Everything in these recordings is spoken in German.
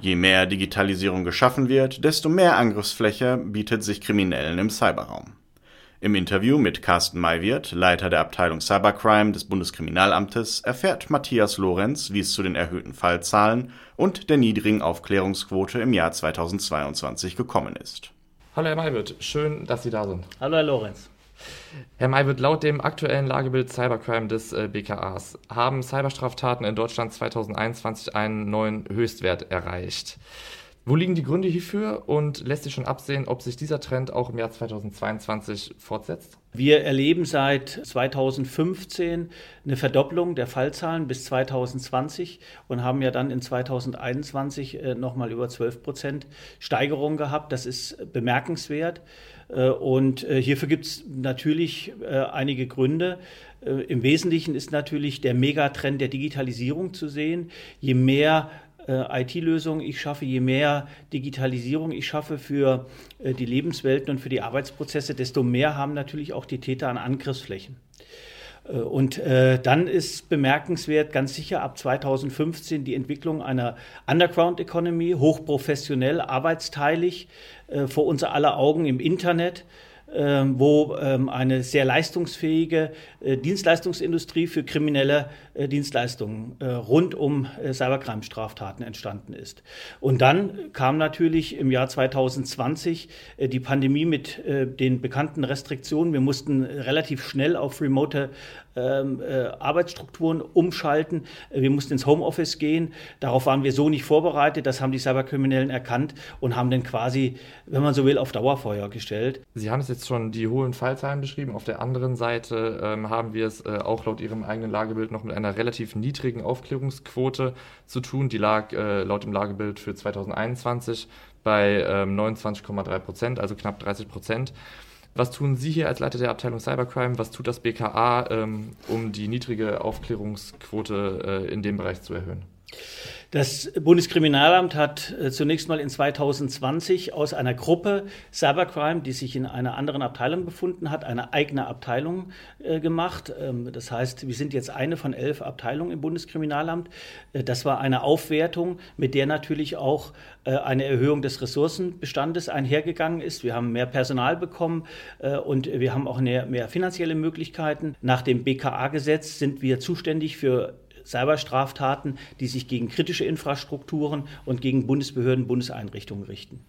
Je mehr Digitalisierung geschaffen wird, desto mehr Angriffsfläche bietet sich Kriminellen im Cyberraum. Im Interview mit Carsten Maywirt, Leiter der Abteilung Cybercrime des Bundeskriminalamtes, erfährt Matthias Lorenz, wie es zu den erhöhten Fallzahlen und der niedrigen Aufklärungsquote im Jahr 2022 gekommen ist. Hallo Herr Maywirt, schön, dass Sie da sind. Hallo Herr Lorenz. Herr May wird laut dem aktuellen Lagebild Cybercrime des äh, BKAs haben Cyberstraftaten in Deutschland 2021 einen neuen Höchstwert erreicht. Wo liegen die Gründe hierfür und lässt sich schon absehen, ob sich dieser Trend auch im Jahr 2022 fortsetzt? Wir erleben seit 2015 eine Verdopplung der Fallzahlen bis 2020 und haben ja dann in 2021 äh, nochmal über 12 Prozent Steigerung gehabt. Das ist bemerkenswert. Äh, und äh, hierfür gibt es natürlich einige Gründe. Im Wesentlichen ist natürlich der Megatrend der Digitalisierung zu sehen. Je mehr äh, IT-Lösungen ich schaffe, je mehr Digitalisierung ich schaffe für äh, die Lebenswelten und für die Arbeitsprozesse, desto mehr haben natürlich auch die Täter an Angriffsflächen. Äh, und äh, dann ist bemerkenswert ganz sicher ab 2015 die Entwicklung einer Underground Economy, hochprofessionell, arbeitsteilig, äh, vor unser aller Augen im Internet. Ähm, wo ähm, eine sehr leistungsfähige äh, Dienstleistungsindustrie für kriminelle äh, Dienstleistungen äh, rund um Cybercrime-Straftaten entstanden ist. Und dann kam natürlich im Jahr 2020 die Pandemie mit den bekannten Restriktionen. Wir mussten relativ schnell auf remote ähm, Arbeitsstrukturen umschalten. Wir mussten ins Homeoffice gehen. Darauf waren wir so nicht vorbereitet. Das haben die Cyberkriminellen erkannt und haben dann quasi, wenn man so will, auf Dauerfeuer gestellt. Sie haben es jetzt schon die hohen Fallzahlen beschrieben. Auf der anderen Seite ähm, haben wir es äh, auch laut Ihrem eigenen Lagebild noch mit einer relativ niedrigen Aufklärungsquote zu tun. Die lag äh, laut dem Lagebild für 2021 bei ähm, 29,3 Prozent, also knapp 30 Prozent. Was tun Sie hier als Leiter der Abteilung Cybercrime? Was tut das BKA, ähm, um die niedrige Aufklärungsquote äh, in dem Bereich zu erhöhen? Das Bundeskriminalamt hat äh, zunächst mal in 2020 aus einer Gruppe Cybercrime, die sich in einer anderen Abteilung befunden hat, eine eigene Abteilung äh, gemacht. Ähm, das heißt, wir sind jetzt eine von elf Abteilungen im Bundeskriminalamt. Äh, das war eine Aufwertung, mit der natürlich auch eine Erhöhung des Ressourcenbestandes einhergegangen ist. Wir haben mehr Personal bekommen und wir haben auch mehr, mehr finanzielle Möglichkeiten. Nach dem BKA-Gesetz sind wir zuständig für Cyberstraftaten, die sich gegen kritische Infrastrukturen und gegen Bundesbehörden, Bundeseinrichtungen richten.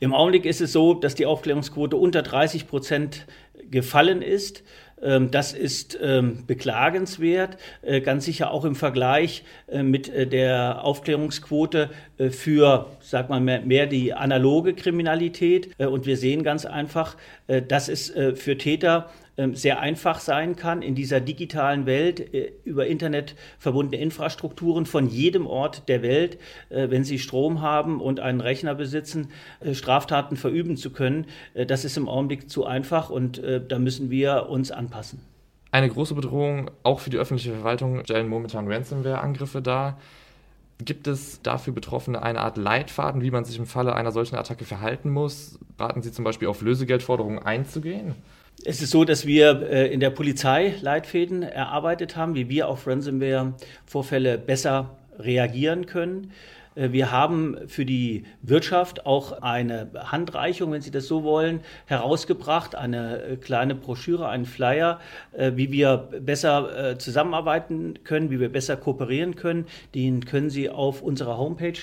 Im Augenblick ist es so, dass die Aufklärungsquote unter 30 Prozent gefallen ist. Ähm, das ist ähm, beklagenswert, äh, ganz sicher auch im Vergleich äh, mit äh, der Aufklärungsquote für, sag mal, mehr die analoge Kriminalität. Und wir sehen ganz einfach, dass es für Täter sehr einfach sein kann, in dieser digitalen Welt äh, über Internet verbundene Infrastrukturen von jedem Ort der Welt, äh, wenn sie Strom haben und einen Rechner besitzen, äh, Straftaten verüben zu können. Das ist im Augenblick zu einfach und da müssen wir uns anpassen. Eine große Bedrohung auch für die öffentliche Verwaltung stellen momentan Ransomware-Angriffe dar. Gibt es dafür Betroffene eine Art Leitfaden, wie man sich im Falle einer solchen Attacke verhalten muss? Raten Sie zum Beispiel auf Lösegeldforderungen einzugehen? Es ist so, dass wir äh, in der Polizei Leitfäden erarbeitet haben, wie wir auf Ransomware-Vorfälle besser reagieren können. Äh, wir haben für die Wirtschaft auch eine Handreichung, wenn Sie das so wollen, herausgebracht, eine äh, kleine Broschüre, einen Flyer, wie wir besser zusammenarbeiten können, wie wir besser kooperieren können. Den können Sie auf unserer Homepage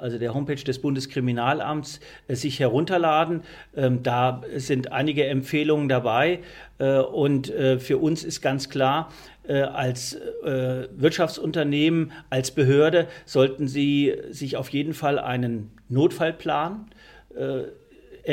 also der Homepage des Bundeskriminalamts, äh, sich herunterladen. Ähm, da sind einige Empfehlungen dabei. Äh, und äh, für uns ist ganz klar, als Wirtschaftsunternehmen, als Behörde sollten Sie sich auf jeden Fall einen Notfallplan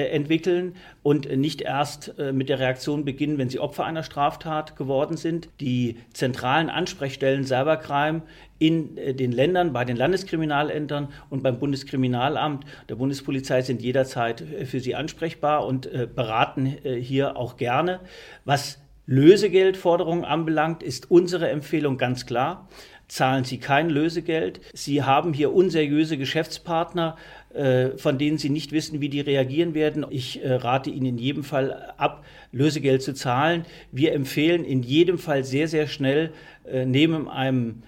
entwickeln und nicht erst mit der Reaktion beginnen, wenn sie Opfer einer Straftat geworden sind. Die zentralen Ansprechstellen Cybercrime in äh, den Ländern, bei den Landeskriminalämtern und beim Bundeskriminalamt der Bundespolizei sind jederzeit äh, für sie ansprechbar und äh, beraten hier auch gerne. Was Lösegeldforderungen anbelangt, ist unsere Empfehlung ganz klar. zahlen Sie kein Lösegeld. Sie haben hier unseriöse Geschäftspartner, äh, von denen Sie nicht wissen, wie die reagieren werden. Ich äh, rate Ihnen in jedem Fall ab, Lösegeld zu zahlen. Wir empfehlen in jedem Fall sehr, sehr schnell äh, neben einem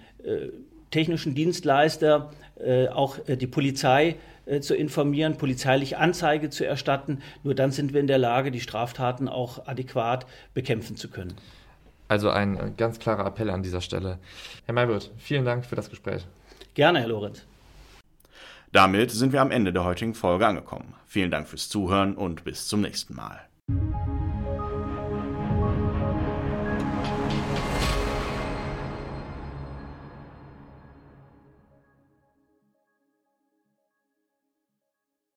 technischen Dienstleister auch die Polizei zu informieren, polizeilich Anzeige zu erstatten. Nur dann sind wir in der Lage, die Straftaten auch adäquat bekämpfen zu können. Also ein äh, ganz klarer Appell an dieser Stelle. Herr Maywirt, vielen Dank für das Gespräch. Gerne, Herr Lorenz. Damit sind wir am Ende der heutigen Folge angekommen. Vielen Dank fürs Zuhören und bis zum nächsten Mal.